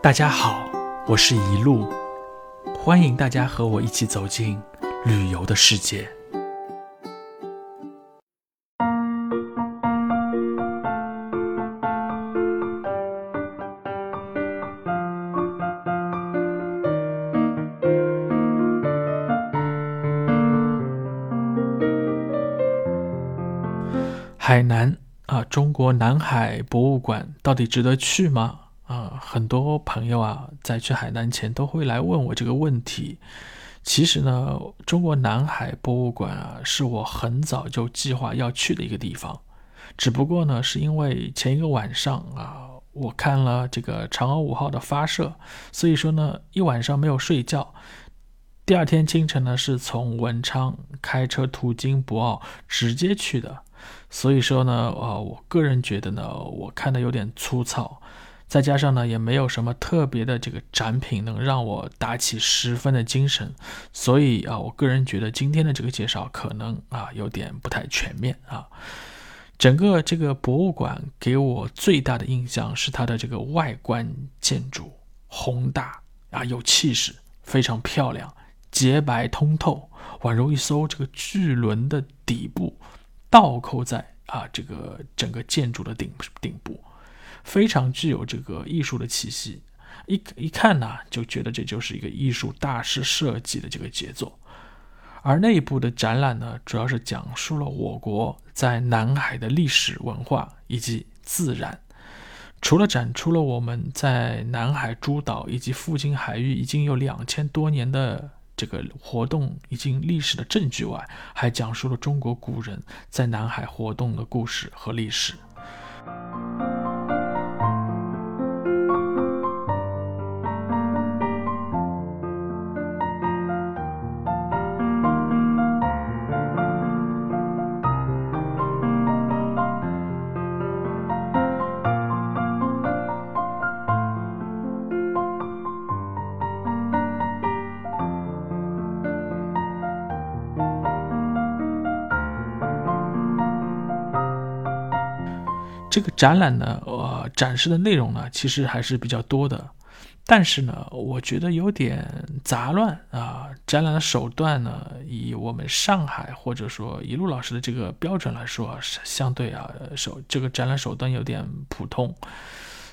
大家好，我是一路，欢迎大家和我一起走进旅游的世界。海南啊，中国南海博物馆到底值得去吗？啊，很多朋友啊，在去海南前都会来问我这个问题。其实呢，中国南海博物馆啊，是我很早就计划要去的一个地方。只不过呢，是因为前一个晚上啊，我看了这个嫦娥五号的发射，所以说呢，一晚上没有睡觉。第二天清晨呢，是从文昌开车途经博鳌，直接去的。所以说呢，啊，我个人觉得呢，我看的有点粗糙。再加上呢，也没有什么特别的这个展品能让我打起十分的精神，所以啊，我个人觉得今天的这个介绍可能啊有点不太全面啊。整个这个博物馆给我最大的印象是它的这个外观建筑宏大啊，有气势，非常漂亮，洁白通透，宛如一艘这个巨轮的底部倒扣在啊这个整个建筑的顶顶部。非常具有这个艺术的气息，一一看呢，就觉得这就是一个艺术大师设计的这个杰作。而内部的展览呢，主要是讲述了我国在南海的历史文化以及自然。除了展出了我们在南海诸岛以及附近海域已经有两千多年的这个活动已经历史的证据外，还讲述了中国古人在南海活动的故事和历史。这个展览呢，呃，展示的内容呢，其实还是比较多的，但是呢，我觉得有点杂乱啊。展览的手段呢，以我们上海或者说一路老师的这个标准来说，相对啊手这个展览手段有点普通。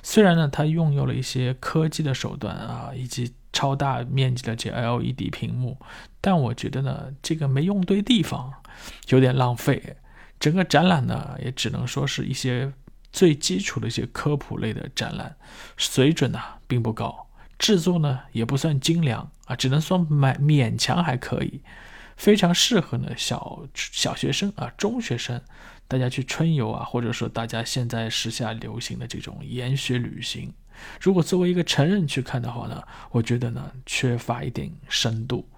虽然呢，它拥有了一些科技的手段啊，以及超大面积的这 LED 屏幕，但我觉得呢，这个没用对地方，有点浪费。整个展览呢，也只能说是一些。最基础的一些科普类的展览，水准呢并不高，制作呢也不算精良啊，只能说勉勉强还可以，非常适合呢小小学生啊、中学生，大家去春游啊，或者说大家现在时下流行的这种研学旅行。如果作为一个成人去看的话呢，我觉得呢缺乏一点深度。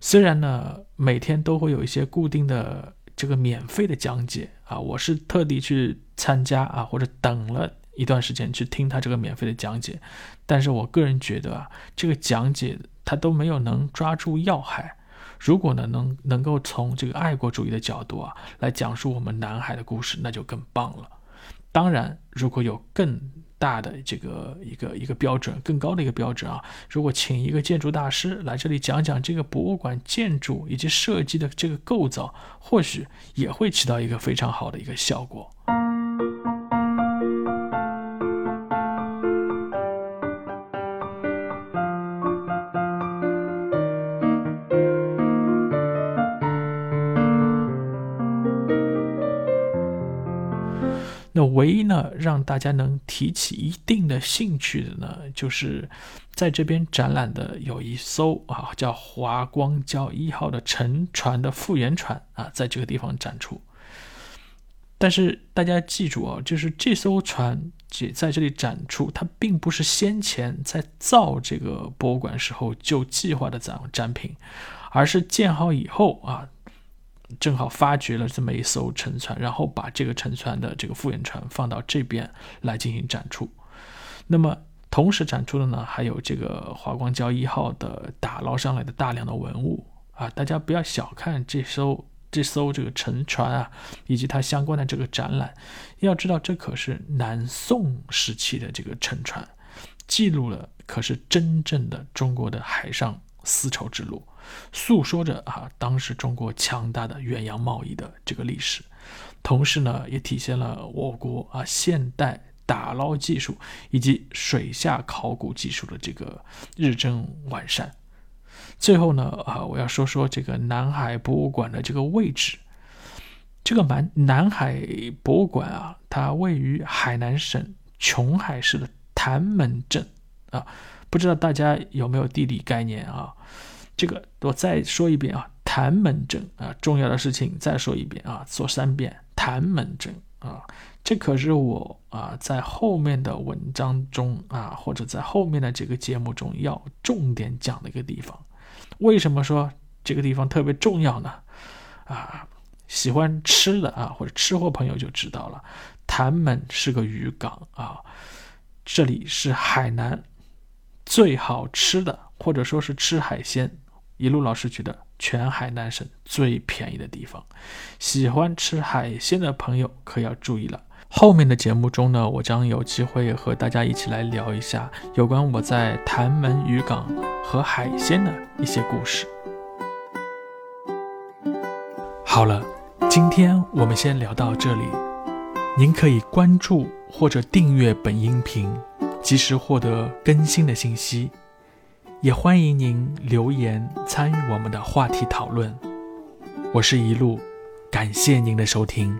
虽然呢每天都会有一些固定的。这个免费的讲解啊，我是特地去参加啊，或者等了一段时间去听他这个免费的讲解，但是我个人觉得啊，这个讲解他都没有能抓住要害。如果呢能能够从这个爱国主义的角度啊来讲述我们南海的故事，那就更棒了。当然，如果有更大的这个一个一个标准，更高的一个标准啊！如果请一个建筑大师来这里讲讲这个博物馆建筑以及设计的这个构造，或许也会起到一个非常好的一个效果。唯一呢，让大家能提起一定的兴趣的呢，就是在这边展览的有一艘啊，叫华光礁一号的沉船的复原船啊，在这个地方展出。但是大家记住啊，就是这艘船只在这里展出，它并不是先前在造这个博物馆时候就计划的展展品，而是建好以后啊。正好发掘了这么一艘沉船，然后把这个沉船的这个复原船放到这边来进行展出。那么同时展出的呢，还有这个华光礁一号的打捞上来的大量的文物啊！大家不要小看这艘这艘这个沉船啊，以及它相关的这个展览。要知道，这可是南宋时期的这个沉船，记录了可是真正的中国的海上丝绸之路，诉说着啊当时中国强大的远洋贸易的这个历史，同时呢也体现了我国啊现代打捞技术以及水下考古技术的这个日臻完善。最后呢啊我要说说这个南海博物馆的这个位置。这个南南海博物馆啊，它位于海南省琼海市的潭门镇啊，不知道大家有没有地理概念啊？这个我再说一遍啊，潭门镇啊，重要的事情再说一遍啊，说三遍，潭门镇啊，这可是我啊在后面的文章中啊，或者在后面的这个节目中要重点讲的一个地方。为什么说这个地方特别重要呢？啊？喜欢吃的啊，或者吃货朋友就知道了，潭门是个渔港啊，这里是海南最好吃的，或者说是吃海鲜，一路老师觉得全海南省最便宜的地方。喜欢吃海鲜的朋友可要注意了，后面的节目中呢，我将有机会和大家一起来聊一下有关我在潭门渔港和海鲜的一些故事。好了。今天我们先聊到这里，您可以关注或者订阅本音频，及时获得更新的信息。也欢迎您留言参与我们的话题讨论。我是一路，感谢您的收听。